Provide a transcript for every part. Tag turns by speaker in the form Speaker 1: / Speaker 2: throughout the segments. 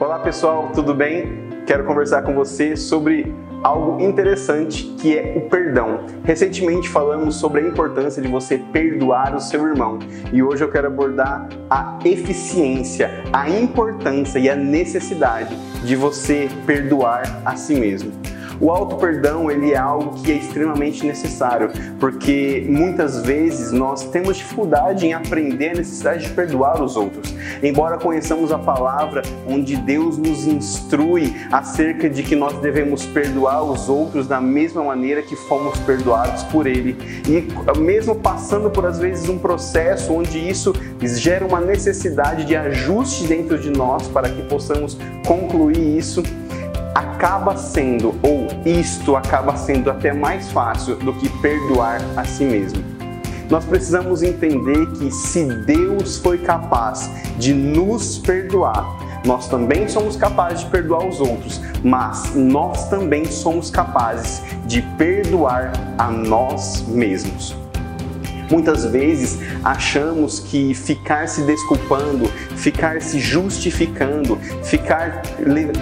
Speaker 1: Olá pessoal, tudo bem? Quero conversar com você sobre algo interessante que é o perdão. Recentemente falamos sobre a importância de você perdoar o seu irmão e hoje eu quero abordar a eficiência, a importância e a necessidade de você perdoar a si mesmo. O auto perdão ele é algo que é extremamente necessário, porque muitas vezes nós temos dificuldade em aprender a necessidade de perdoar os outros. Embora conheçamos a palavra onde Deus nos instrui acerca de que nós devemos perdoar os outros da mesma maneira que fomos perdoados por Ele, e mesmo passando por às vezes um processo onde isso gera uma necessidade de ajuste dentro de nós para que possamos concluir isso acaba sendo, ou isto acaba sendo até mais fácil do que perdoar a si mesmo. Nós precisamos entender que se Deus foi capaz de nos perdoar, nós também somos capazes de perdoar os outros, mas nós também somos capazes de perdoar a nós mesmos. Muitas vezes achamos que ficar se desculpando, ficar se justificando, ficar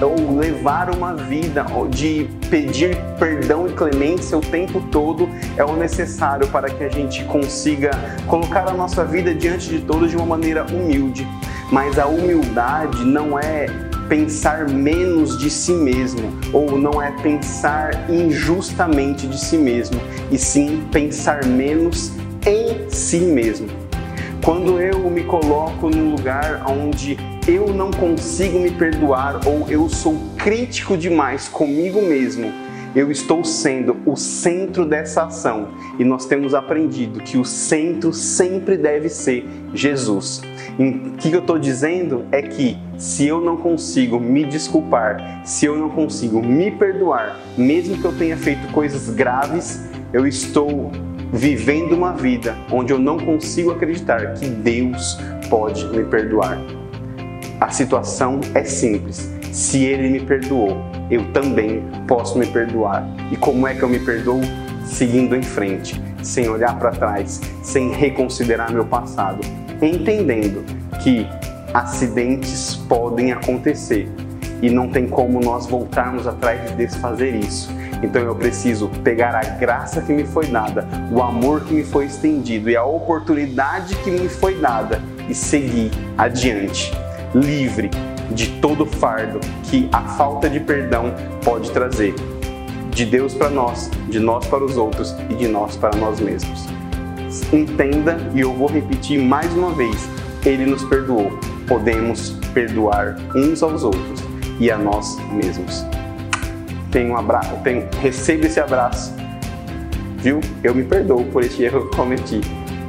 Speaker 1: ou levar uma vida de pedir perdão e clemência o tempo todo é o necessário para que a gente consiga colocar a nossa vida diante de todos de uma maneira humilde. Mas a humildade não é pensar menos de si mesmo, ou não é pensar injustamente de si mesmo, e sim pensar menos em si mesmo. Quando eu me coloco num lugar onde eu não consigo me perdoar ou eu sou crítico demais comigo mesmo, eu estou sendo o centro dessa ação e nós temos aprendido que o centro sempre deve ser Jesus. O que eu estou dizendo é que se eu não consigo me desculpar, se eu não consigo me perdoar, mesmo que eu tenha feito coisas graves, eu estou vivendo uma vida onde eu não consigo acreditar que Deus pode me perdoar. A situação é simples. Se Ele me perdoou, eu também posso me perdoar. E como é que eu me perdoo? Seguindo em frente, sem olhar para trás, sem reconsiderar meu passado, entendendo que acidentes podem acontecer e não tem como nós voltarmos atrás de desfazer isso então eu preciso pegar a graça que me foi dada, o amor que me foi estendido e a oportunidade que me foi dada e seguir adiante, livre de todo fardo que a falta de perdão pode trazer. De Deus para nós, de nós para os outros e de nós para nós mesmos. Entenda e eu vou repetir mais uma vez: Ele nos perdoou. Podemos perdoar uns aos outros e a nós mesmos tenho um abraço, tenho, recebo esse abraço, viu? Eu me perdoo por esse erro que cometi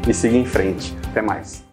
Speaker 1: e siga em frente. Até mais.